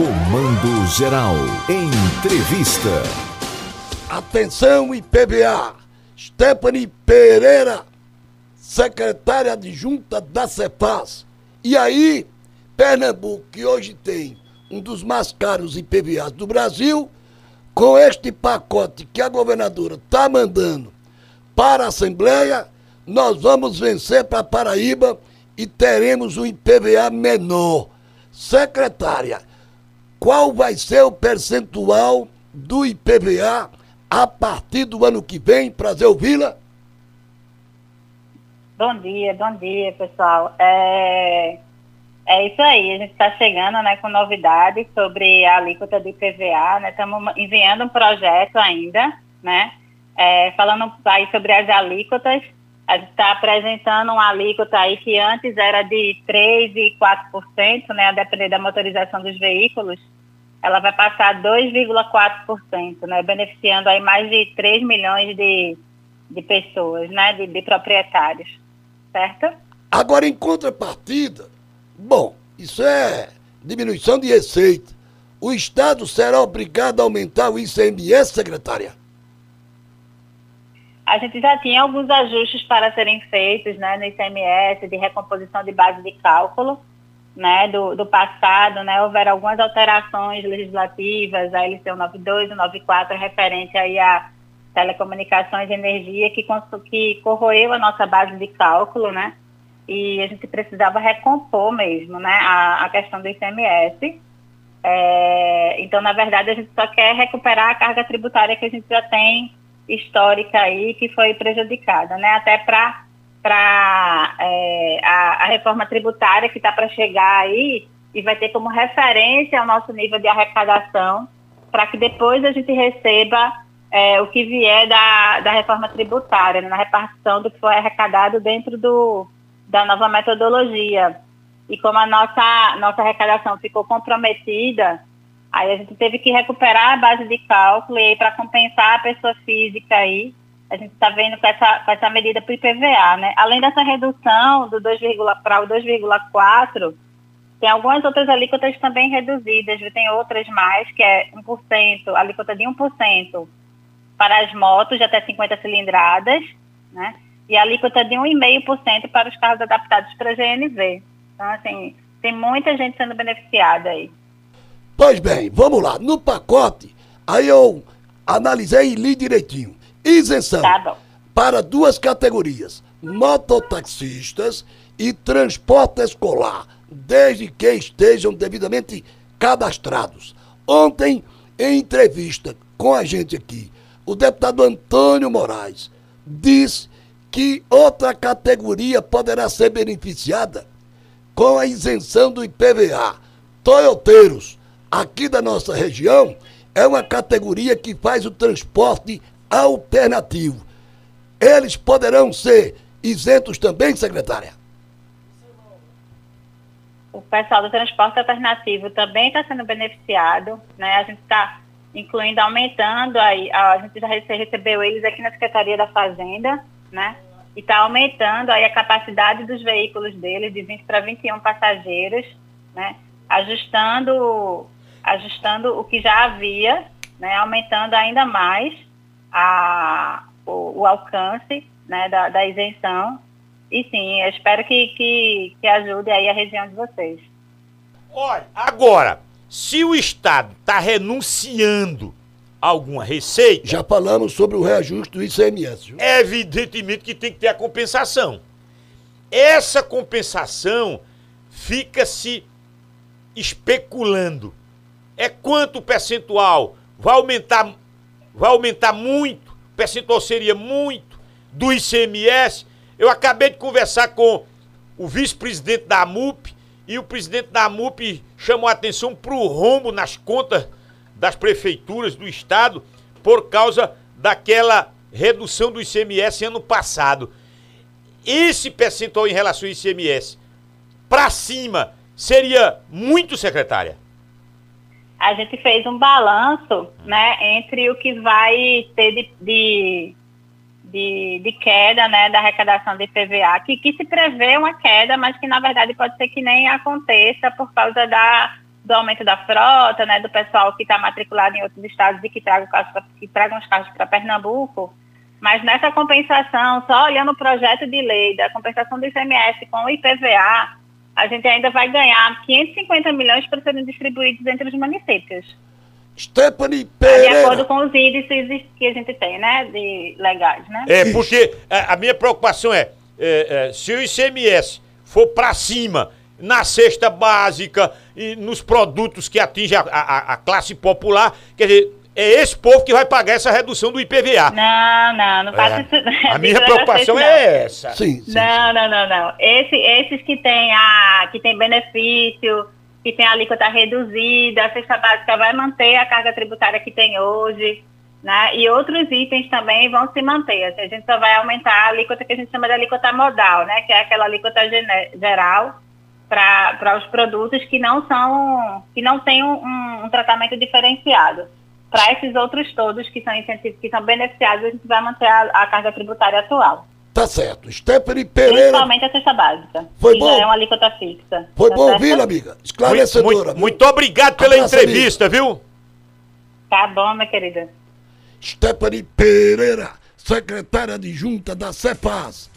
Comando Geral. Entrevista. Atenção IPBA. Stephanie Pereira, secretária adjunta da CEPAS. E aí, Pernambuco, que hoje tem um dos mais caros IPVAs do Brasil, com este pacote que a governadora está mandando para a Assembleia, nós vamos vencer para Paraíba e teremos um IPVA menor. Secretária, qual vai ser o percentual do IPVA a partir do ano que vem? Prazer ouvi-la. Bom dia, bom dia, pessoal. É, é isso aí, a gente está chegando né, com novidades sobre a alíquota do IPVA, né? Estamos enviando um projeto ainda, né? É, falando aí sobre as alíquotas, está apresentando uma alíquota aí que antes era de 3% e 4%, né? A depender da motorização dos veículos, ela vai passar 2,4%, né? Beneficiando aí mais de 3 milhões de, de pessoas, né? De, de proprietários, certo? Agora, em contrapartida, bom, isso é diminuição de receita. O Estado será obrigado a aumentar o ICMS, secretária? A gente já tinha alguns ajustes para serem feitos né, no ICMS, de recomposição de base de cálculo né, do, do passado. Né, houveram algumas alterações legislativas, a LC 192 e 194, referente aí a telecomunicações e energia, que, que corroeu a nossa base de cálculo, né? E a gente precisava recompor mesmo, né, a, a questão do ICMS. É, então, na verdade, a gente só quer recuperar a carga tributária que a gente já tem histórica aí que foi prejudicada, né? Até para para é, a, a, reforma tributária que está para chegar aí e vai ter como referência o nosso nível de arrecadação para que depois a gente receba é, o que vier da, da reforma tributária, né, na repartição do que foi arrecadado dentro do, da nova metodologia. E como a nossa, nossa arrecadação ficou comprometida, Aí a gente teve que recuperar a base de cálculo e para compensar a pessoa física aí, a gente está vendo com essa, com essa medida para o IPVA, né? Além dessa redução do 2, para o 2,4, tem algumas outras alíquotas também reduzidas, tem outras mais, que é 1%, alíquota de 1% para as motos de até 50 cilindradas, né? E alíquota de 1,5% para os carros adaptados para GNV. Então, assim, tem muita gente sendo beneficiada aí. Pois bem, vamos lá. No pacote, aí eu analisei e li direitinho. Isenção tá para duas categorias: mototaxistas e transporte escolar, desde que estejam devidamente cadastrados. Ontem, em entrevista com a gente aqui, o deputado Antônio Moraes disse que outra categoria poderá ser beneficiada com a isenção do IPVA. Toyoteiros, aqui da nossa região, é uma categoria que faz o transporte alternativo. Eles poderão ser isentos também, secretária? O pessoal do transporte alternativo também está sendo beneficiado, né? A gente está incluindo, aumentando aí, a gente já recebeu eles aqui na Secretaria da Fazenda, né? E está aumentando aí a capacidade dos veículos deles de 20 para 21 passageiros, né? Ajustando ajustando o que já havia, né, aumentando ainda mais a, o, o alcance né, da, da, isenção. E sim, eu espero que, que, que ajude aí a região de vocês. Olha, agora, se o Estado está renunciando a alguma receita. Já falamos sobre o reajuste do ICMS. Viu? Evidentemente que tem que ter a compensação. Essa compensação fica se especulando é quanto percentual? Vai aumentar, vai aumentar muito, o percentual seria muito do ICMS. Eu acabei de conversar com o vice-presidente da AMUP e o presidente da AMUP chamou a atenção para o rombo nas contas das prefeituras do estado por causa daquela redução do ICMS ano passado. Esse percentual em relação ao ICMS para cima seria muito, secretária? A gente fez um balanço né, entre o que vai ter de, de, de, de queda né, da arrecadação de IPVA, que, que se prevê uma queda, mas que na verdade pode ser que nem aconteça por causa da, do aumento da frota, né, do pessoal que está matriculado em outros estados e que tragam, que tragam os carros para Pernambuco, mas nessa compensação, só olhando o projeto de lei da compensação do ICMS com o IPVA, a gente ainda vai ganhar 550 milhões para serem distribuídos entre os municípios. Stephanie Pereira. De acordo com os índices que a gente tem, né, de legais, né? É, porque a, a minha preocupação é, é, é, se o ICMS for para cima na cesta básica e nos produtos que atingem a, a, a, classe popular, quer dizer, é esse povo que vai pagar essa redução do IPVA. Não, não, não faça é. isso. A minha preocupação é essa. Sim, sim, não, não, não, não. Esse, esses que têm a que tem benefício, que tem a alíquota reduzida, a cesta básica vai manter a carga tributária que tem hoje. Né? E outros itens também vão se manter. Assim, a gente só vai aumentar a alíquota que a gente chama de alíquota modal, né? que é aquela alíquota geral para os produtos que não são que não têm um, um tratamento diferenciado. Para esses outros todos que são incentivos, que são beneficiados, a gente vai manter a, a carga tributária atual. Tá certo. Stephanie Pereira. Principalmente a cesta básica. Foi bom. Já é uma alíquota fixa. Foi tá bom ouvir, amiga. Esclarecedora. Muito, muito, muito obrigado pela Abraço, entrevista, amiga. viu? Tá bom, minha querida. Stephanie Pereira, secretária adjunta da Cefaz.